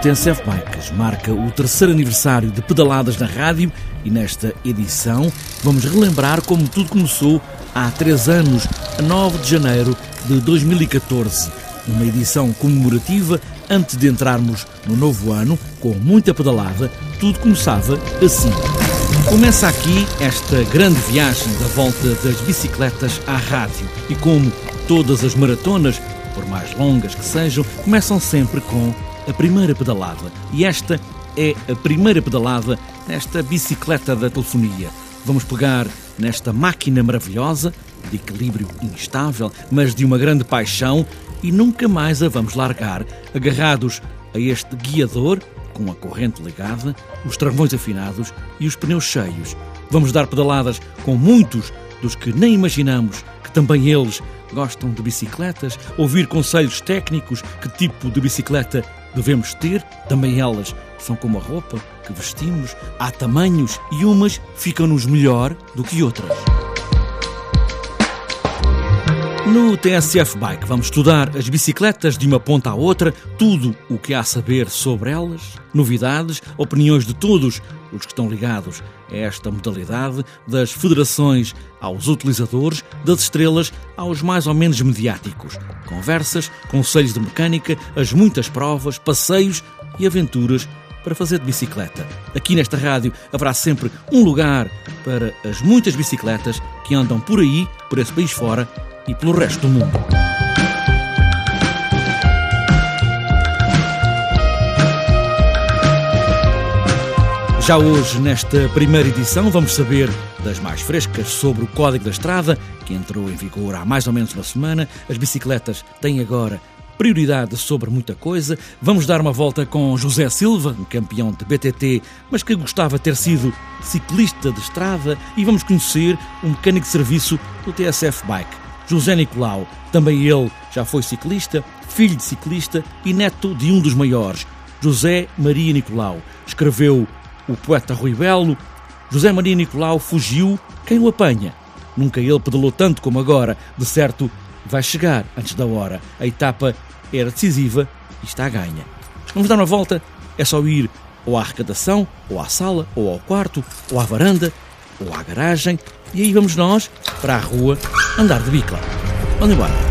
TSF Bikes marca o terceiro aniversário de pedaladas na rádio e nesta edição vamos relembrar como tudo começou há três anos, a 9 de janeiro de 2014. Uma edição comemorativa antes de entrarmos no novo ano, com muita pedalada, tudo começava assim. Começa aqui esta grande viagem da volta das bicicletas à rádio e como todas as maratonas, por mais longas que sejam, começam sempre com a primeira pedalada. E esta é a primeira pedalada nesta bicicleta da telefonia. Vamos pegar nesta máquina maravilhosa, de equilíbrio instável, mas de uma grande paixão, e nunca mais a vamos largar, agarrados a este guiador, com a corrente ligada, os travões afinados e os pneus cheios. Vamos dar pedaladas com muitos dos que nem imaginamos que também eles gostam de bicicletas, ouvir conselhos técnicos, que tipo de bicicleta devemos ter, também elas são como a roupa que vestimos, há tamanhos e umas ficam-nos melhor do que outras. No TSF Bike vamos estudar as bicicletas de uma ponta à outra, tudo o que há a saber sobre elas, novidades, opiniões de todos os que estão ligados a esta modalidade, das federações aos utilizadores, das estrelas aos mais ou menos mediáticos. Conversas, conselhos de mecânica, as muitas provas, passeios e aventuras para fazer de bicicleta. Aqui nesta rádio haverá sempre um lugar para as muitas bicicletas que andam por aí, por esse país fora e pelo resto do mundo. Já hoje, nesta primeira edição, vamos saber das mais frescas sobre o Código da Estrada, que entrou em vigor há mais ou menos uma semana. As bicicletas têm agora prioridade sobre muita coisa. Vamos dar uma volta com José Silva, um campeão de BTT, mas que gostava de ter sido ciclista de estrada, e vamos conhecer um mecânico de serviço do TSF Bike, José Nicolau. Também ele já foi ciclista, filho de ciclista e neto de um dos maiores, José Maria Nicolau. Escreveu o poeta Rui Belo, José Maria Nicolau fugiu, quem o apanha? Nunca ele pedalou tanto como agora, de certo vai chegar antes da hora. A etapa era decisiva e está ganha. Vamos dar uma volta, é só ir ou à arrecadação, ou à sala, ou ao quarto, ou à varanda, ou à garagem, e aí vamos nós para a rua andar de bicla. Vamos embora.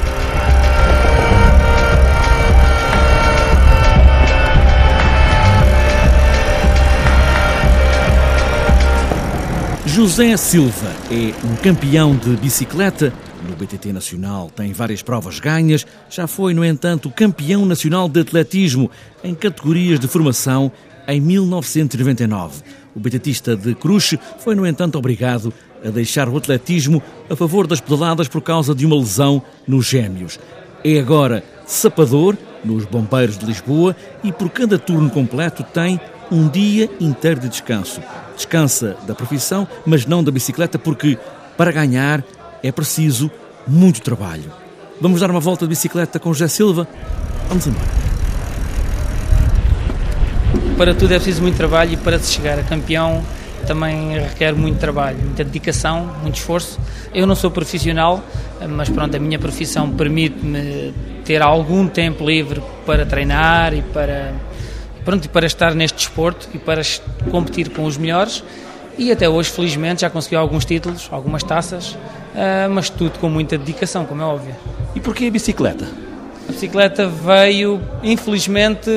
José Silva é um campeão de bicicleta. No BTT Nacional tem várias provas ganhas. Já foi, no entanto, campeão nacional de atletismo em categorias de formação em 1999. O BTTista de Cruxe foi, no entanto, obrigado a deixar o atletismo a favor das pedaladas por causa de uma lesão nos gêmeos. É agora sapador nos Bombeiros de Lisboa e por cada turno completo tem um dia inteiro de descanso. Descansa da profissão, mas não da bicicleta, porque para ganhar é preciso muito trabalho. Vamos dar uma volta de bicicleta com José Silva? Vamos embora. Para tudo é preciso muito trabalho e para se chegar a campeão também requer muito trabalho, muita dedicação, muito esforço. Eu não sou profissional, mas pronto, a minha profissão permite-me ter algum tempo livre para treinar e para pronto, para estar neste desporto e para competir com os melhores. E até hoje, felizmente, já consegui alguns títulos, algumas taças, ah, mas tudo com muita dedicação, como é óbvio. E porquê a bicicleta? A bicicleta veio, infelizmente,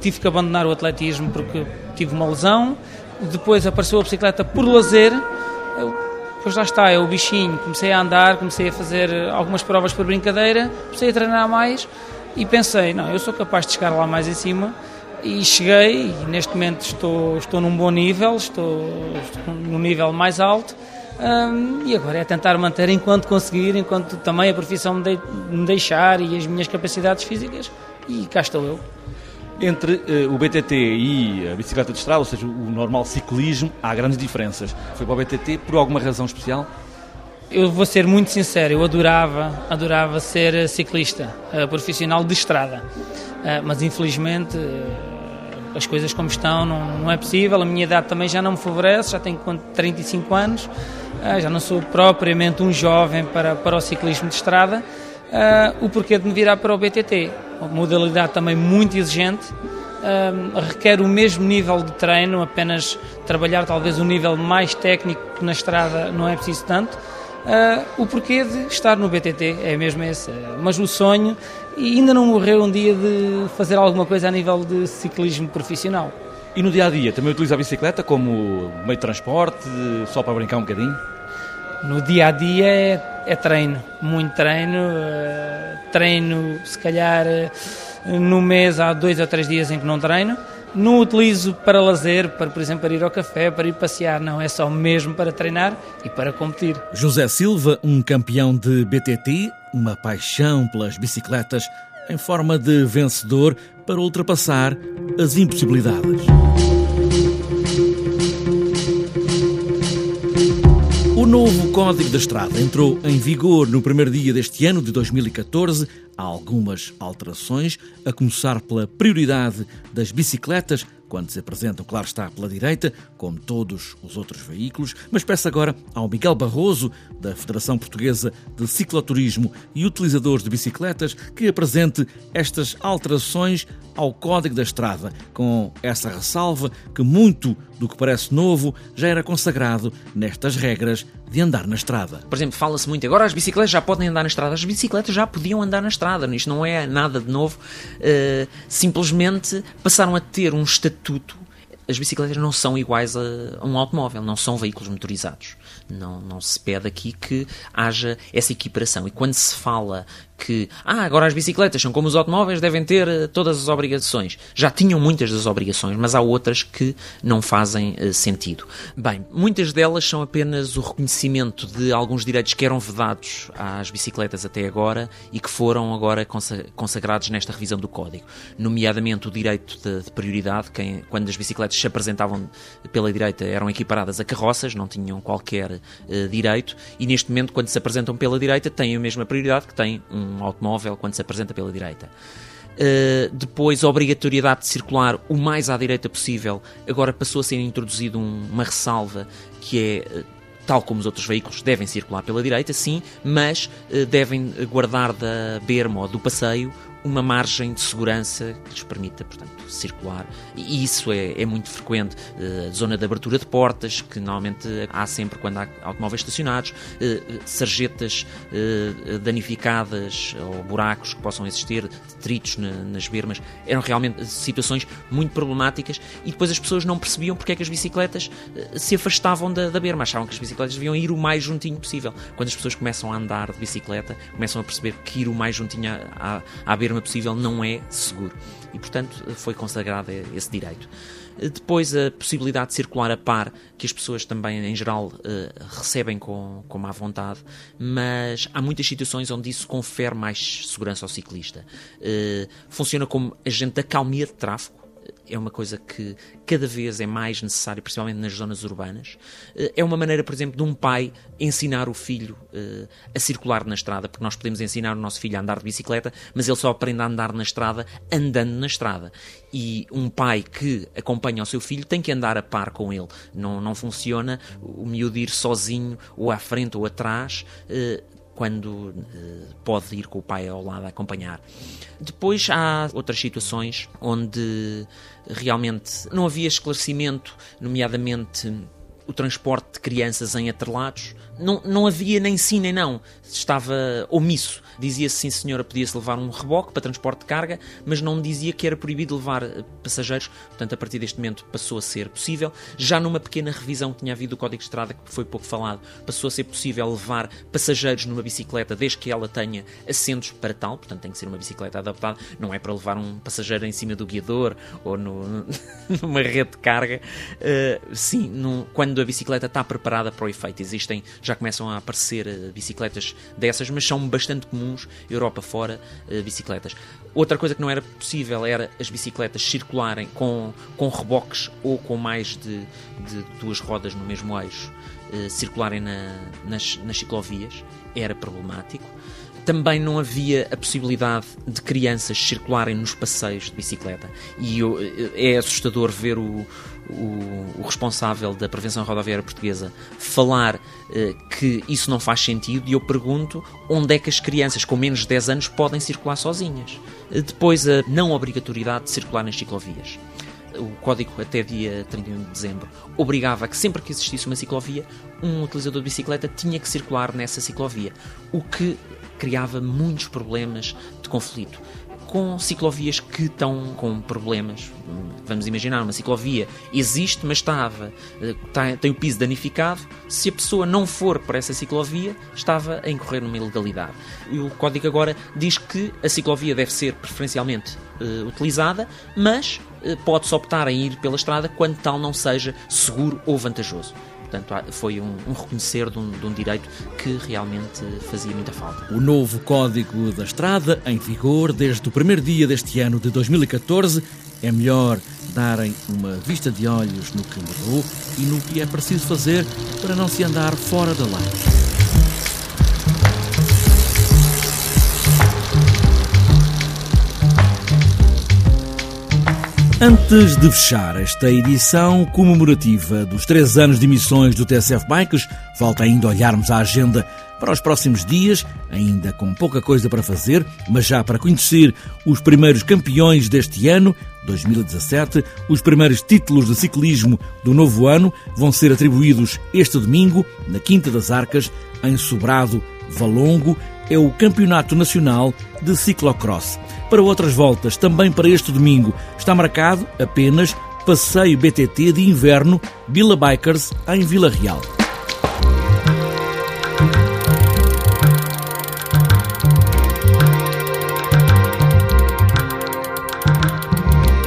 tive que abandonar o atletismo porque tive uma lesão. Depois apareceu a bicicleta por lazer. Eu, lá está, é o bichinho. Comecei a andar, comecei a fazer algumas provas por brincadeira, comecei a treinar mais e pensei: não, eu sou capaz de chegar lá mais em cima e cheguei e neste momento estou, estou num bom nível, estou, estou num nível mais alto um, e agora é tentar manter enquanto conseguir, enquanto também a profissão me, de, me deixar e as minhas capacidades físicas e cá estou eu. Entre uh, o BTT e a bicicleta de estrada, ou seja, o normal ciclismo, há grandes diferenças. Foi para o BTT por alguma razão especial? Eu vou ser muito sincero, eu adorava, adorava ser ciclista uh, profissional de estrada, uh, mas infelizmente as coisas como estão não, não, é possível. A minha idade também já não me favorece, já tenho 35 anos, uh, já não sou propriamente um jovem para, para o ciclismo de estrada. o porquê de me virar para o BTT? Uma modalidade também muito exigente, um, requer o mesmo nível de treino, apenas trabalhar talvez um nível mais técnico que na estrada não é preciso tanto. Uh, o porquê de estar no BTT é mesmo esse, mas o sonho e ainda não morreu um dia de fazer alguma coisa a nível de ciclismo profissional. E no dia a dia também utiliza a bicicleta como meio de transporte, só para brincar um bocadinho? No dia a dia é, é treino, muito treino, uh, treino se calhar uh, no mês há dois ou três dias em que não treino. Não utilizo para lazer, para, por exemplo, para ir ao café, para ir passear, não, é só mesmo para treinar e para competir. José Silva, um campeão de BTT, uma paixão pelas bicicletas, em forma de vencedor para ultrapassar as impossibilidades. Novo Código da Estrada entrou em vigor no primeiro dia deste ano de 2014. Há algumas alterações, a começar pela prioridade das bicicletas quando se apresentam, claro está, pela direita, como todos os outros veículos, mas peço agora ao Miguel Barroso, da Federação Portuguesa de Cicloturismo e utilizadores de bicicletas, que apresente estas alterações ao Código da Estrada, com essa ressalva que muito do que parece novo já era consagrado nestas regras de andar na estrada. Por exemplo, fala-se muito agora as bicicletas já podem andar na estrada. As bicicletas já podiam andar na estrada. Isto não é nada de novo. Uh, simplesmente passaram a ter um estatuto. As bicicletas não são iguais a, a um automóvel, não são veículos motorizados. Não, não se pede aqui que haja essa equiparação. E quando se fala que ah, agora as bicicletas são como os automóveis, devem ter uh, todas as obrigações. Já tinham muitas das obrigações, mas há outras que não fazem uh, sentido. Bem, muitas delas são apenas o reconhecimento de alguns direitos que eram vedados às bicicletas até agora e que foram agora consagrados nesta revisão do Código. Nomeadamente o direito de, de prioridade, quando as bicicletas se apresentavam pela direita eram equiparadas a carroças, não tinham qualquer uh, direito, e neste momento, quando se apresentam pela direita, têm a mesma prioridade que tem um um automóvel quando se apresenta pela direita. Uh, depois, a obrigatoriedade de circular o mais à direita possível. Agora passou a ser introduzido um, uma ressalva que é. Uh, tal como os outros veículos, devem circular pela direita, sim, mas uh, devem guardar da berma ou do passeio uma margem de segurança que lhes permita, portanto, circular. E isso é, é muito frequente. Uh, zona de abertura de portas, que normalmente há sempre quando há automóveis estacionados, uh, sarjetas uh, danificadas ou buracos que possam existir, detritos na, nas bermas. Eram realmente situações muito problemáticas e depois as pessoas não percebiam porque é que as bicicletas se afastavam da, da berma. Achavam que as bicicletas deviam ir o mais juntinho possível. Quando as pessoas começam a andar de bicicleta, começam a perceber que ir o mais juntinho à, à, berma berma possível não é seguro. E, portanto, foi consagrado esse direito. Depois, a possibilidade de circular a par, que as pessoas também, em geral, eh, recebem com, com má vontade, mas há muitas situações onde isso confere mais segurança ao ciclista. Eh, funciona como agente da calmia de tráfego, é uma coisa que cada vez é mais necessária, principalmente nas zonas urbanas. Eh, é uma maneira, por exemplo, de um pai ensinar o filho uh, a circular na estrada, porque nós podemos ensinar o nosso filho a andar de bicicleta, mas ele só aprende a andar na estrada andando na estrada. E um pai que acompanha o seu filho tem que andar a par com ele. Não, não funciona o miúdo ir sozinho, ou à frente ou atrás. Quando uh, pode ir com o pai ao lado a acompanhar. Depois há outras situações onde realmente não havia esclarecimento, nomeadamente o transporte de crianças em atrelados. Não, não havia nem sim nem não, estava omisso. Dizia-se sim senhora, podia-se levar um reboque para transporte de carga, mas não dizia que era proibido levar eh, passageiros, portanto a partir deste momento passou a ser possível. Já numa pequena revisão que tinha havido do Código de Estrada, que foi pouco falado, passou a ser possível levar passageiros numa bicicleta desde que ela tenha assentos para tal, portanto tem que ser uma bicicleta adaptada, não é para levar um passageiro em cima do guiador ou no, numa rede de carga. Uh, sim, no, quando a bicicleta está preparada para o efeito, existem, já começam a aparecer uh, bicicletas dessas, mas são bastante comuns Europa fora, uh, bicicletas. Outra coisa que não era possível era as bicicletas circularem com, com reboques ou com mais de, de duas rodas no mesmo eixo, uh, circularem na, nas, nas ciclovias, era problemático. Também não havia a possibilidade de crianças circularem nos passeios de bicicleta. E eu, eh, é assustador ver o, o, o responsável da prevenção rodoviária portuguesa falar eh, que isso não faz sentido e eu pergunto onde é que as crianças com menos de 10 anos podem circular sozinhas. Eh, depois, a não obrigatoriedade de circular nas ciclovias o código até dia 31 de dezembro obrigava que sempre que existisse uma ciclovia, um utilizador de bicicleta tinha que circular nessa ciclovia, o que criava muitos problemas de conflito com ciclovias que estão com problemas. Vamos imaginar, uma ciclovia existe, mas estava, está, tem o piso danificado. Se a pessoa não for por essa ciclovia, estava a incorrer numa ilegalidade. E o código agora diz que a ciclovia deve ser preferencialmente uh, utilizada, mas uh, pode-se optar em ir pela estrada quando tal não seja seguro ou vantajoso. Portanto, foi um, um reconhecer de um, de um, direito que realmente fazia muita falta. O novo Código da Estrada, em vigor desde o primeiro dia deste ano de 2014, é melhor darem uma vista de olhos no que mudou e no que é preciso fazer para não se andar fora da lei. Antes de fechar esta edição comemorativa dos três anos de emissões do TSF Bikes, falta ainda olharmos a agenda para os próximos dias, ainda com pouca coisa para fazer, mas já para conhecer os primeiros campeões deste ano, 2017. Os primeiros títulos de ciclismo do novo ano vão ser atribuídos este domingo, na Quinta das Arcas, em Sobrado, Valongo, é o Campeonato Nacional de Ciclocross. Para outras voltas, também para este domingo, está marcado apenas Passeio BTT de Inverno Vila Bikers em Vila Real.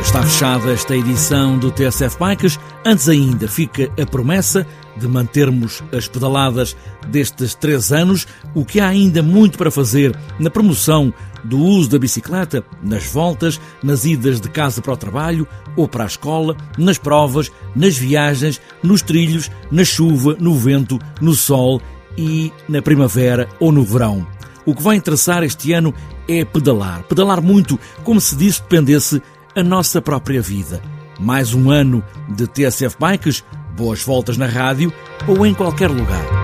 Está fechada esta edição do TSF Bikes. Antes ainda fica a promessa de mantermos as pedaladas destes três anos, o que há ainda muito para fazer na promoção do uso da bicicleta, nas voltas, nas idas de casa para o trabalho ou para a escola, nas provas, nas viagens, nos trilhos, na chuva, no vento, no sol e na primavera ou no verão. O que vai interessar este ano é pedalar. Pedalar muito, como se disso dependesse a nossa própria vida. Mais um ano de TSF Bikes, boas voltas na rádio ou em qualquer lugar.